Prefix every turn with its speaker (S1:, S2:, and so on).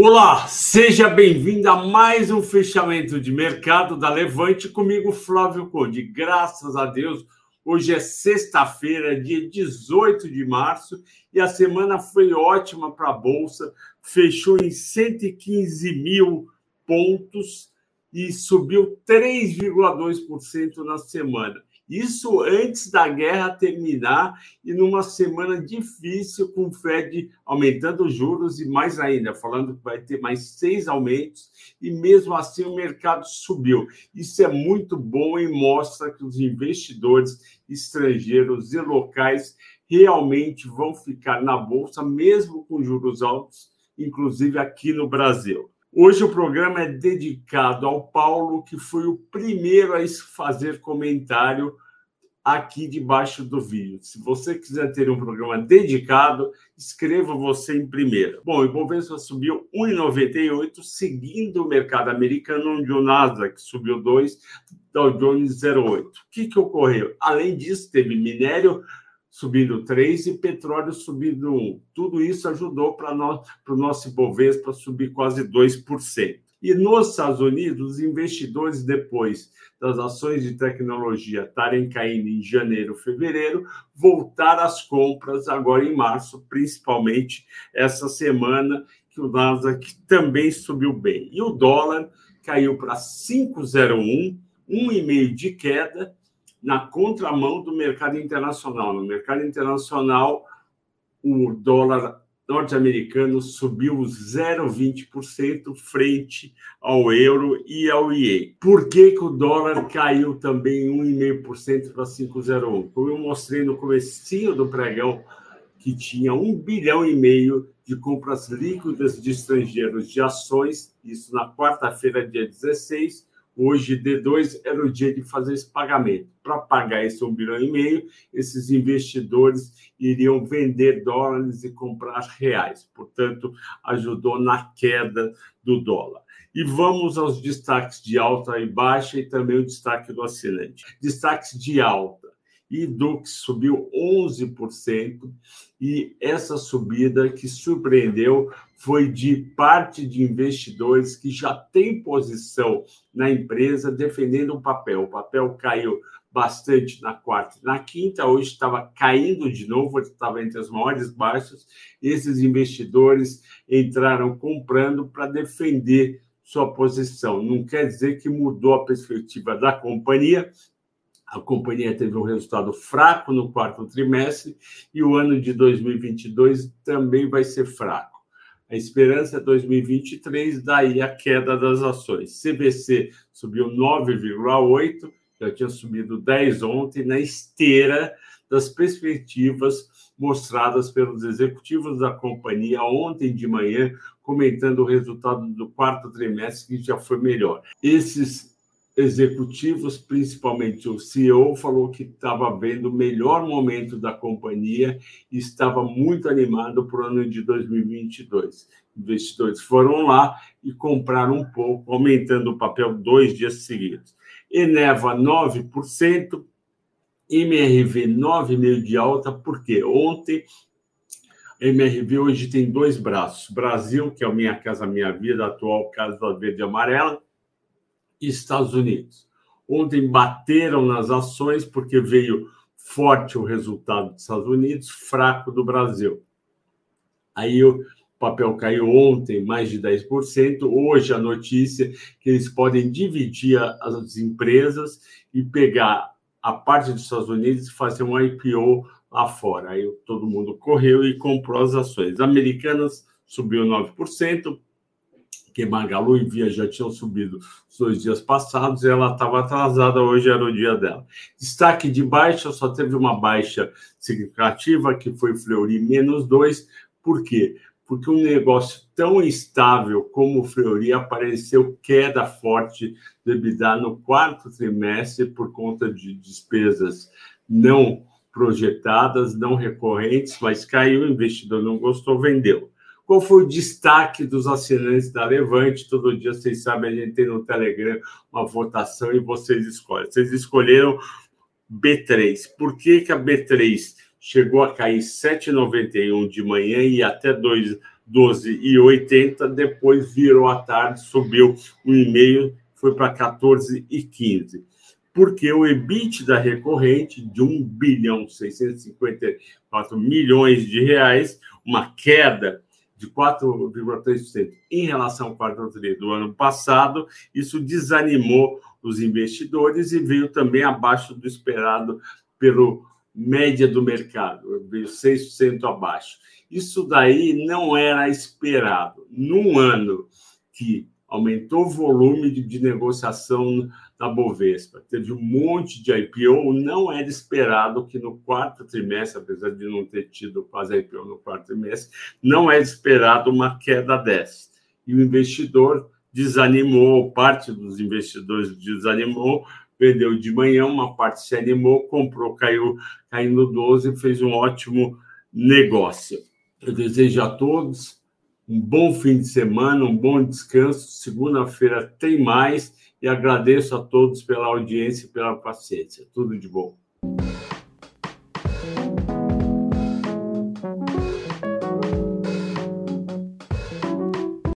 S1: Olá, seja bem-vindo a mais um fechamento de mercado da Levante comigo, Flávio Conde. Graças a Deus, hoje é sexta-feira, dia 18 de março, e a semana foi ótima para a Bolsa, fechou em 115 mil pontos e subiu 3,2% na semana. Isso antes da guerra terminar e numa semana difícil, com o Fed aumentando os juros e mais ainda, falando que vai ter mais seis aumentos, e mesmo assim o mercado subiu. Isso é muito bom e mostra que os investidores estrangeiros e locais realmente vão ficar na Bolsa, mesmo com juros altos, inclusive aqui no Brasil. Hoje o programa é dedicado ao Paulo, que foi o primeiro a fazer comentário aqui debaixo do vídeo. Se você quiser ter um programa dedicado, escreva você em primeiro. Bom, o Ibovespa subiu 1,98, seguindo o mercado americano, onde o Nasdaq subiu 2, Dow Jones 0,8. O que, que ocorreu? Além disso, teve minério subindo 3 e petróleo subindo 1. Tudo isso ajudou para o nosso Ibovespa subir quase 2%. E nos Estados Unidos, os investidores, depois das ações de tecnologia estarem caindo em janeiro, fevereiro, voltar às compras agora em março, principalmente essa semana, que o Nasdaq também subiu bem. E o dólar caiu para 5,01, 1,5 de queda, na contramão do mercado internacional. No mercado internacional, o dólar norte-americano subiu 0,20% frente ao euro e ao IE. Por que, que o dólar caiu também 1,5% para 5,01? Como eu mostrei no comecinho do pregão, que tinha um bilhão e meio de compras líquidas de estrangeiros de ações, isso na quarta-feira, dia 16, Hoje, D2 era o dia de fazer esse pagamento. Para pagar esse um bilhão e meio, esses investidores iriam vender dólares e comprar reais. Portanto, ajudou na queda do dólar. E vamos aos destaques de alta e baixa e também o destaque do assinante. Destaques de alta. Dux subiu 11% e essa subida que surpreendeu foi de parte de investidores que já têm posição na empresa defendendo o papel. O papel caiu bastante na quarta e na quinta, hoje estava caindo de novo, estava entre as maiores baixas. Esses investidores entraram comprando para defender sua posição. Não quer dizer que mudou a perspectiva da companhia, a companhia teve um resultado fraco no quarto trimestre e o ano de 2022 também vai ser fraco. A esperança é 2023, daí a queda das ações. CVC subiu 9,8, já tinha subido 10 ontem, na esteira das perspectivas mostradas pelos executivos da companhia ontem de manhã, comentando o resultado do quarto trimestre, que já foi melhor. Esses executivos, principalmente o CEO, falou que estava vendo o melhor momento da companhia e estava muito animado para o ano de 2022. Investidores foram lá e compraram um pouco, aumentando o papel dois dias seguidos. Eneva 9%, MRV 9,5% de alta, porque ontem MRV hoje tem dois braços. Brasil, que é o Minha Casa Minha Vida, atual Casa Verde e Amarela, Estados Unidos. Ontem bateram nas ações porque veio forte o resultado dos Estados Unidos, fraco do Brasil. Aí o papel caiu ontem mais de 10%. Hoje a notícia que eles podem dividir as empresas e pegar a parte dos Estados Unidos e fazer um IPO lá fora. Aí todo mundo correu e comprou as ações. Americanas subiu 9%, que Magalu e Via já tinham subido os dois dias passados, e ela estava atrasada, hoje era o dia dela. Destaque de baixa, só teve uma baixa significativa, que foi Fleury, menos dois. Por quê? Porque um negócio tão estável como o Fleury apareceu queda forte do EBITDA no quarto trimestre por conta de despesas não projetadas, não recorrentes, mas caiu, o investidor não gostou, vendeu. Qual foi o destaque dos assinantes da Levante? Todo dia, vocês sabem, a gente tem no Telegram uma votação e vocês escolhem. Vocês escolheram B3. Por que, que a B3 chegou a cair 7,91 de manhã e até 2 12,80, depois virou à tarde, subiu um e-mail, foi para 14,15. Porque o EBITDA recorrente de 1 bilhão 654 milhões de reais, uma queda de 4,3% em relação ao quarto tri do ano passado, isso desanimou os investidores e veio também abaixo do esperado pelo média do mercado, veio 6% abaixo. Isso daí não era esperado. Num ano que aumentou o volume de negociação da Bovespa, teve um monte de IPO, não era esperado que no quarto trimestre, apesar de não ter tido quase IPO no quarto trimestre, não é esperado uma queda dessa. E o investidor desanimou, parte dos investidores desanimou, vendeu de manhã, uma parte se animou, comprou, caiu, no 12 fez um ótimo negócio. Eu desejo a todos um bom fim de semana, um bom descanso. Segunda-feira tem mais e agradeço a todos pela audiência e pela paciência. Tudo de bom.